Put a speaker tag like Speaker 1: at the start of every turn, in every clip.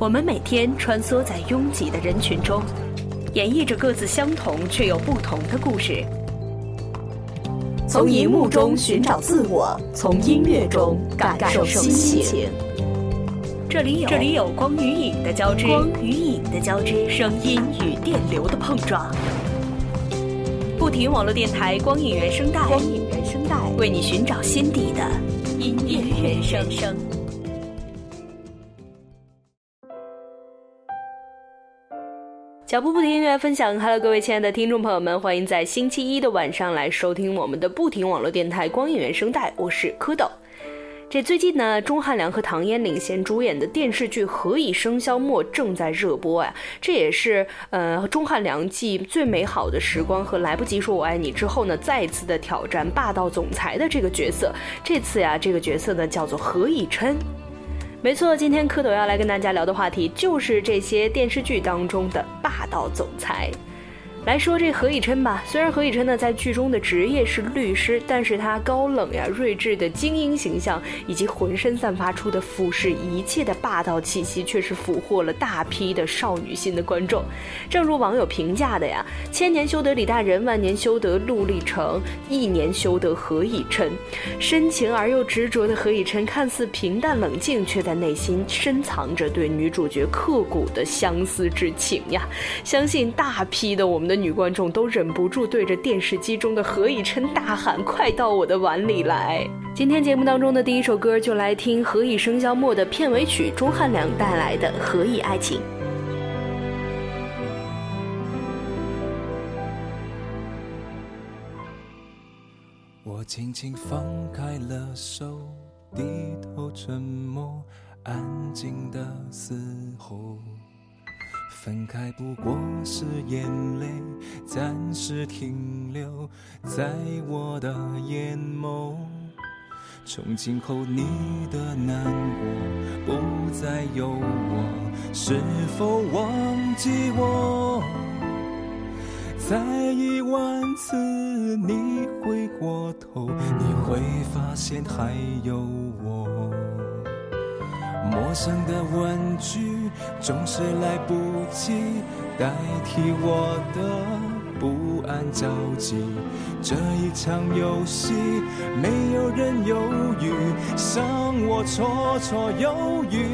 Speaker 1: 我们每天穿梭在拥挤的人群中，演绎着各自相同却又不同的故事。从荧幕中寻找自我，从音乐中感受心情。这里有这里有光与影的交织，光与影的交织，声音与电流的碰撞。不停网络电台光影原声带，光影原声带为你寻找心底的音乐原声。脚步不停音乐分享，Hello，各位亲爱的听众朋友们，欢迎在星期一的晚上来收听我们的不停网络电台光影原声带，我是蝌蚪。这最近呢，钟汉良和唐嫣领衔主演的电视剧《何以笙箫默》正在热播呀。这也是呃钟汉良继《最美好的时光》和《来不及说我爱你》之后呢，再次的挑战霸道总裁的这个角色。这次呀，这个角色呢叫做何以琛。没错，今天蝌蚪要来跟大家聊的话题就是这些电视剧当中的霸道总裁。来说这何以琛吧，虽然何以琛呢在剧中的职业是律师，但是他高冷呀、睿智的精英形象，以及浑身散发出的俯视一切的霸道气息，却是俘获了大批的少女心的观众。正如网友评价的呀：“千年修得李大人，万年修得陆励成，一年修得何以琛。深情而又执着的何以琛，看似平淡冷静，却在内心深藏着对女主角刻骨的相思之情呀！相信大批的我们。的女观众都忍不住对着电视机中的何以琛大喊：“快到我的碗里来！”今天节目当中的第一首歌，就来听《何以笙箫默》的片尾曲，钟汉良带来的《何以爱情》。
Speaker 2: 我轻轻放开了手，低头沉默，安静的嘶吼。分开不过是眼泪暂时停留在我的眼眸，从今后你的难过不再有我，是否忘记我？再一万次你回过头，你会发现还有我。陌生的问句总是来不及代替我的不安着急。这一场游戏，没有人犹豫，伤我绰绰有余。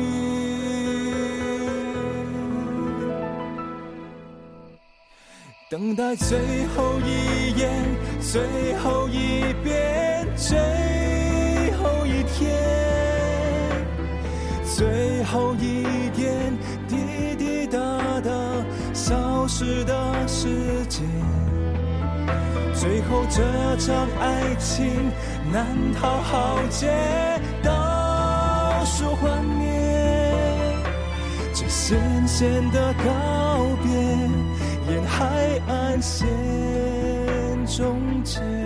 Speaker 2: 等待最后一眼，最后一遍，最消失的时间，最后这场爱情难逃浩劫，倒数幻灭，这咸咸的告别，沿海岸线终结。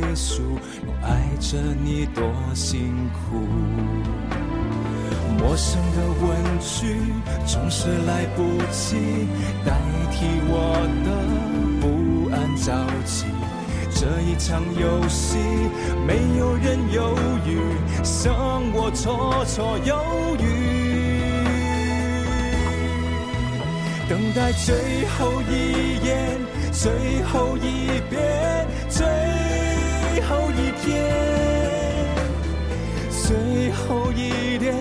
Speaker 2: 结束，我爱着你多辛苦。陌生的问句总是来不及代替我的不安着急。这一场游戏，没有人犹豫，让我绰绰有余。等待最后一眼，最后一遍，最后一天，最后一点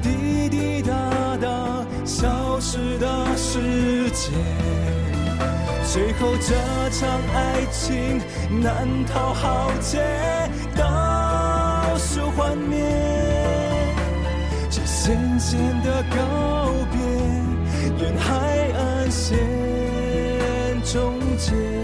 Speaker 2: 滴滴答答消失的时间，最后这场爱情难逃浩劫，倒数幻灭，这渐渐的告别，沿海岸线终结。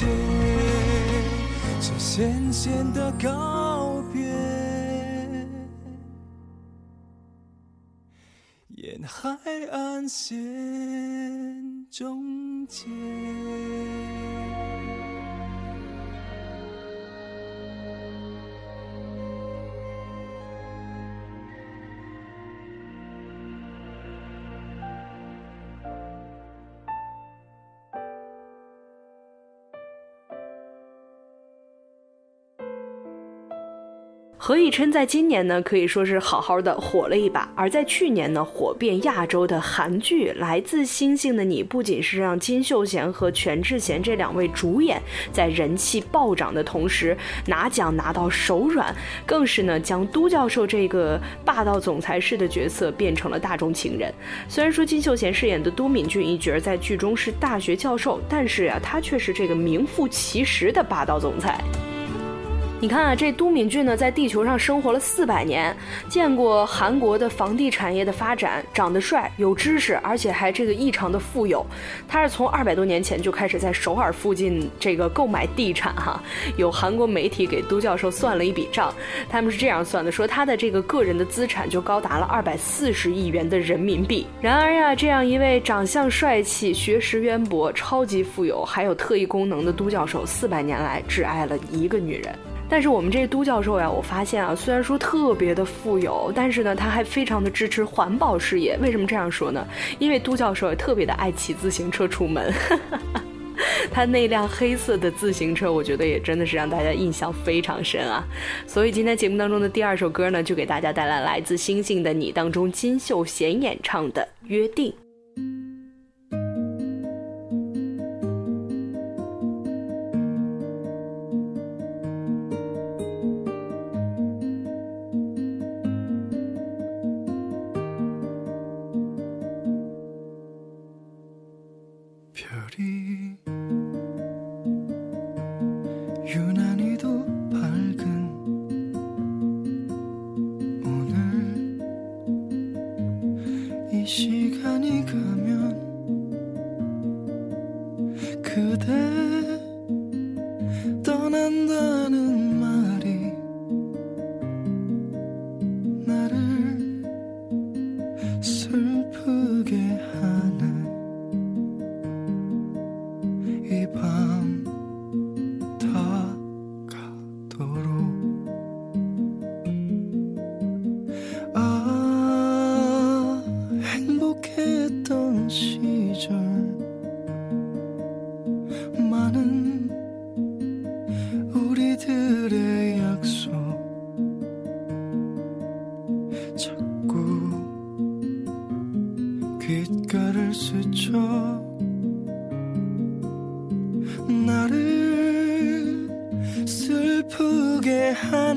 Speaker 2: 这渐渐的告别，沿海岸线终结。
Speaker 1: 何以琛在今年呢，可以说是好好的火了一把；而在去年呢，火遍亚洲的韩剧《来自星星的你》，不仅是让金秀贤和全智贤这两位主演在人气暴涨的同时拿奖拿到手软，更是呢将都教授这个霸道总裁式的角色变成了大众情人。虽然说金秀贤饰演的都敏俊一角在剧中是大学教授，但是啊，他却是这个名副其实的霸道总裁。你看啊，这都敏俊呢，在地球上生活了四百年，见过韩国的房地产业的发展，长得帅，有知识，而且还这个异常的富有。他是从二百多年前就开始在首尔附近这个购买地产哈。有韩国媒体给都教授算了一笔账，他们是这样算的，说他的这个个人的资产就高达了二百四十亿元的人民币。然而呀，这样一位长相帅气、学识渊博、超级富有，还有特异功能的都教授，四百年来只爱了一个女人。但是我们这都教授呀，我发现啊，虽然说特别的富有，但是呢，他还非常的支持环保事业。为什么这样说呢？因为都教授也特别的爱骑自行车出门，他那辆黑色的自行车，我觉得也真的是让大家印象非常深啊。所以今天节目当中的第二首歌呢，就给大家带来来自《星星的你》当中金秀贤演唱的《约定》。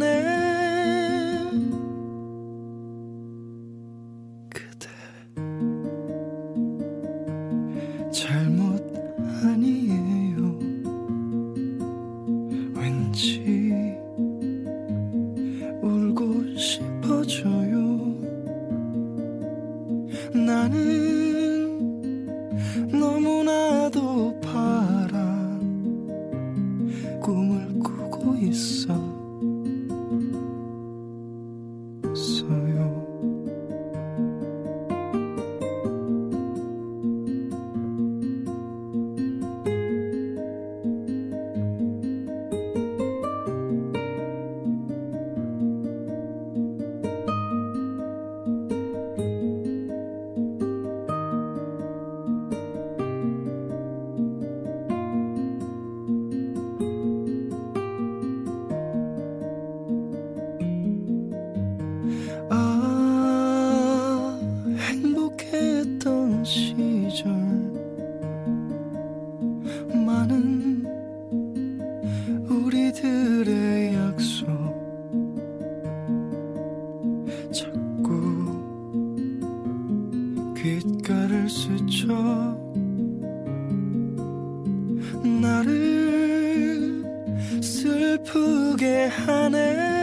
Speaker 1: journée.
Speaker 3: 슬프게 하네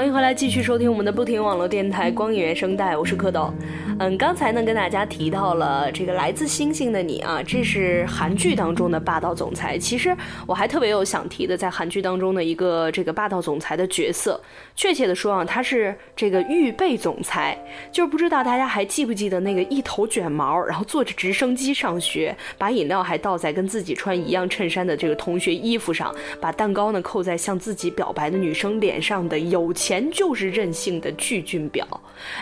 Speaker 1: 欢迎回来，继续收听我们的不停网络电台光影原声带，我是蝌蚪。嗯，刚才呢跟大家提到了这个来自星星的你啊，这是韩剧当中的霸道总裁。其实我还特别有想提的，在韩剧当中的一个这个霸道总裁的角色，确切的说啊，他是这个预备总裁。就是不知道大家还记不记得那个一头卷毛，然后坐着直升机上学，把饮料还倒在跟自己穿一样衬衫的这个同学衣服上，把蛋糕呢扣在向自己表白的女生脸上的有钱就是任性的具俊表。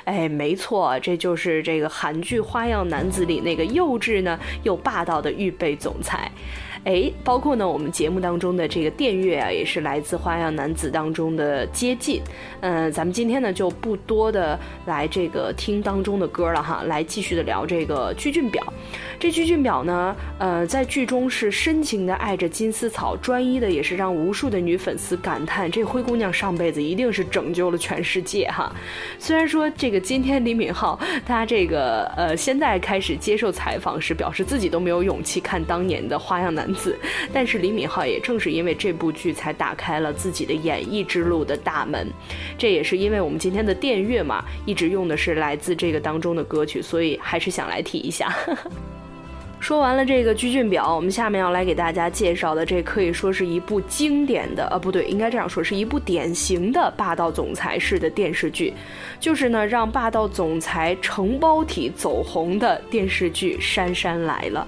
Speaker 1: 哎，没错，这就是。是这个韩剧《花样男子》里那个幼稚呢又霸道的预备总裁。哎，包括呢，我们节目当中的这个电乐啊，也是来自《花样男子》当中的接近。嗯，咱们今天呢就不多的来这个听当中的歌了哈，来继续的聊这个具俊表。这具俊表呢，呃，在剧中是深情的爱着金丝草，专一的也是让无数的女粉丝感叹，这灰姑娘上辈子一定是拯救了全世界哈。虽然说这个今天李敏镐他这个呃现在开始接受采访时，表示自己都没有勇气看当年的《花样男》。但是李敏镐也正是因为这部剧才打开了自己的演艺之路的大门，这也是因为我们今天的电乐嘛，一直用的是来自这个当中的歌曲，所以还是想来提一下。说完了这个鞠俊表，我们下面要来给大家介绍的，这可以说是一部经典的，呃，不对，应该这样说，是一部典型的霸道总裁式的电视剧，就是呢让霸道总裁承包体走红的电视剧《杉杉来了》。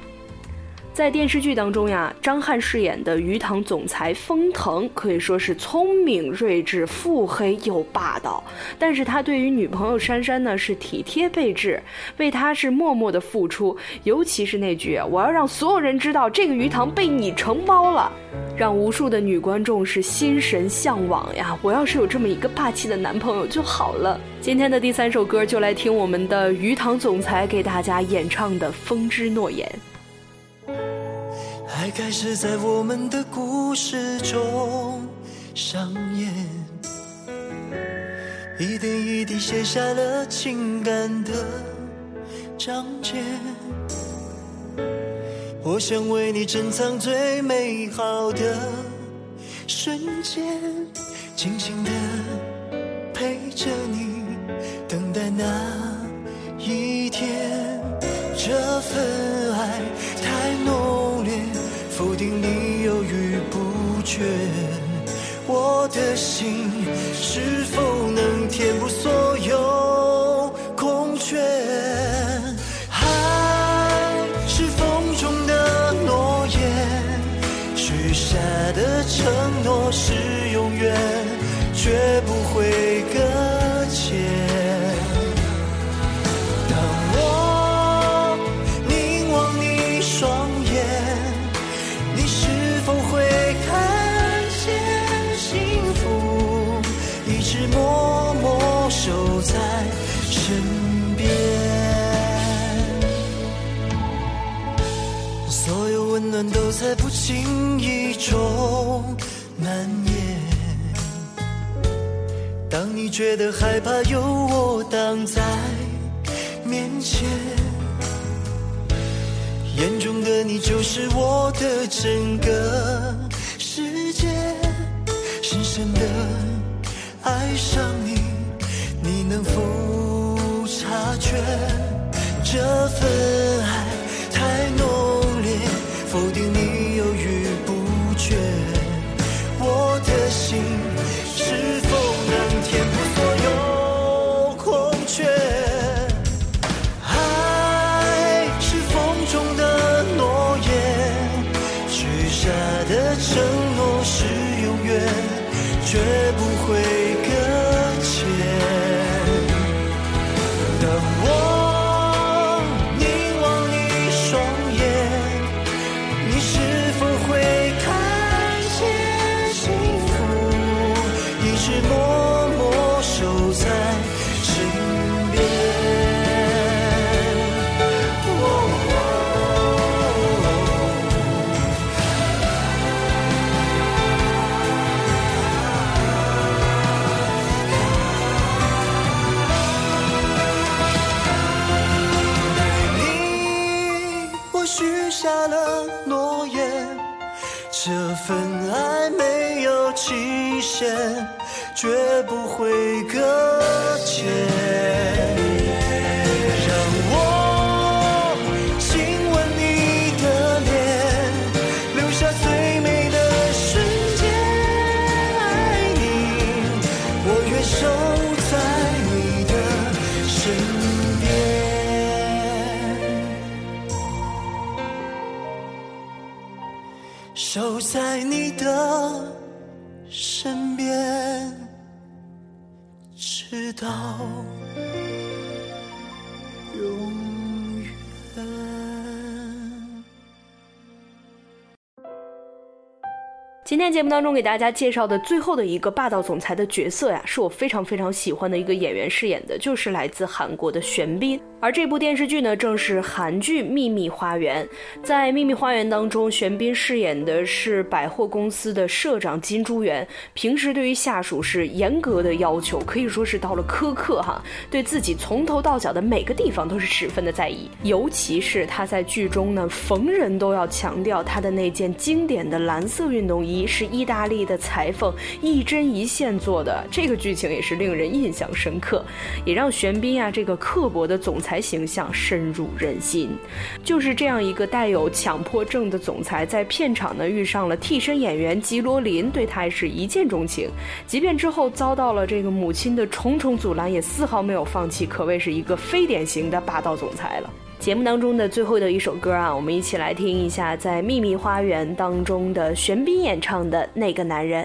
Speaker 1: 在电视剧当中呀，张翰饰演的鱼塘总裁封腾可以说是聪明睿智、腹黑又霸道，但是他对于女朋友珊珊呢是体贴备至，为她是默默的付出。尤其是那句“我要让所有人知道这个鱼塘被你承包了”，让无数的女观众是心神向往呀！我要是有这么一个霸气的男朋友就好了。今天的第三首歌就来听我们的鱼塘总裁给大家演唱的《风之诺言》。
Speaker 3: 爱开始在我们的故事中上演，一点一滴写下了情感的章节。我想为你珍藏最美好的瞬间，静静的陪着你，等待那一天。这份。注定你犹豫不决，我的心是否能填补所有空缺？爱是风中的诺言，许下的承诺是永远，绝不会所有温暖都在不经意中蔓延。当你觉得害怕，有我挡在面前。眼中的你就是我的整个世界。深深的爱上你，你能否察觉这份学不
Speaker 4: 会期限，绝不会搁浅。让我亲吻你的脸，留下最美的瞬间。爱你，我愿守在你的身边，守在你的直到永远。
Speaker 1: 今天节目当中给大家介绍的最后的一个霸道总裁的角色呀，是我非常非常喜欢的一个演员饰演的，就是来自韩国的玄彬。而这部电视剧呢，正是韩剧《秘密花园》。在《秘密花园》当中，玄彬饰演的是百货公司的社长金珠元，平时对于下属是严格的要求，可以说是到了苛刻哈，对自己从头到脚的每个地方都是十分的在意。尤其是他在剧中呢，逢人都要强调他的那件经典的蓝色运动衣是意大利的裁缝一针一线做的，这个剧情也是令人印象深刻，也让玄彬啊这个刻薄的总裁才形象深入人心。就是这样一个带有强迫症的总裁，在片场呢遇上了替身演员吉罗琳，对他是一见钟情。即便之后遭到了这个母亲的重重阻拦，也丝毫没有放弃，可谓是一个非典型的霸道总裁了。节目当中的最后的一首歌啊，我们一起来听一下，在《秘密花园》当中的玄彬演唱的《那个男人》。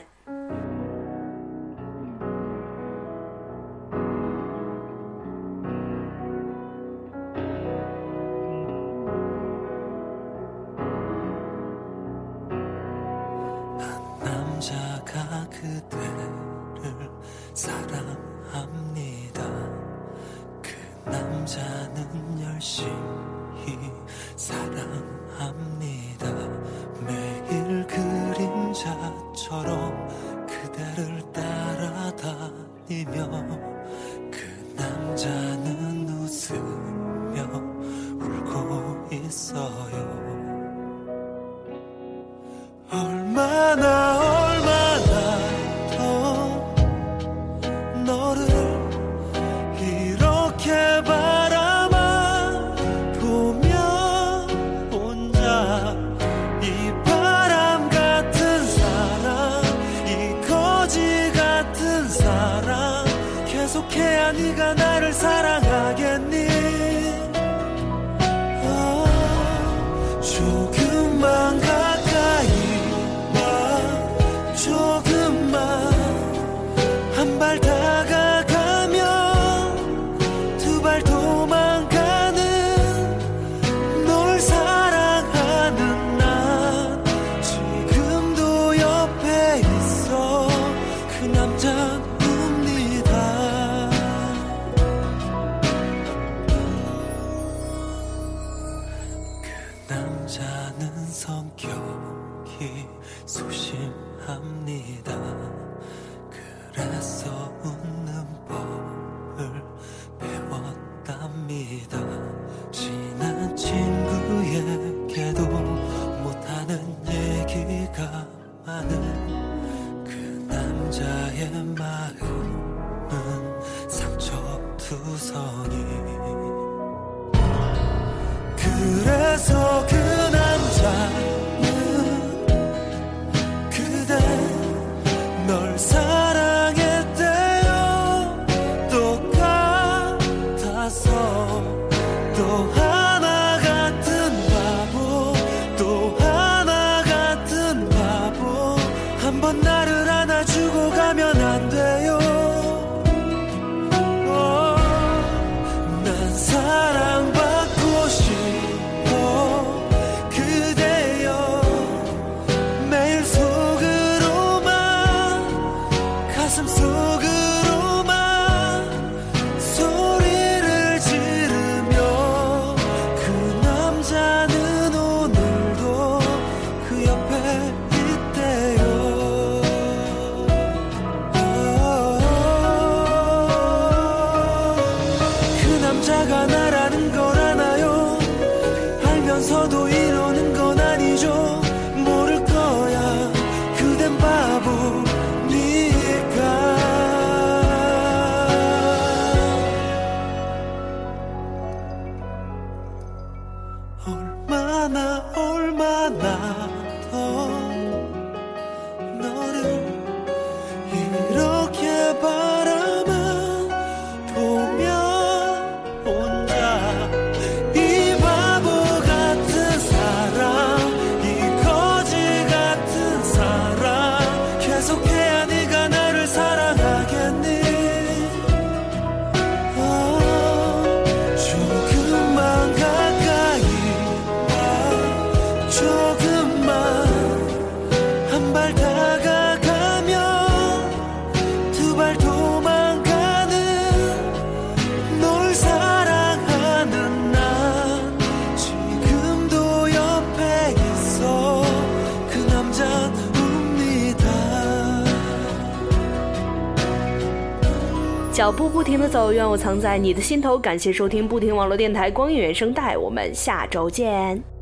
Speaker 4: 남자가 그대를 사랑합니다. 그 남자는 열심히 사랑합니다. 계속해야 네가 나를 사랑하겠니 남자는 성격이 소심합니다. 그래서 웃는 법을 배웠답니다. 친한 친구에게도 못하는 얘기가 많은 그 남자의 마음은 상처 투성이 남자가 나라는 걸 아나요? 알면서도 이러는 건 아니죠?
Speaker 1: 脚步不停的走，愿我藏在你的心头。感谢收听不停网络电台光影原声带，我们下周见。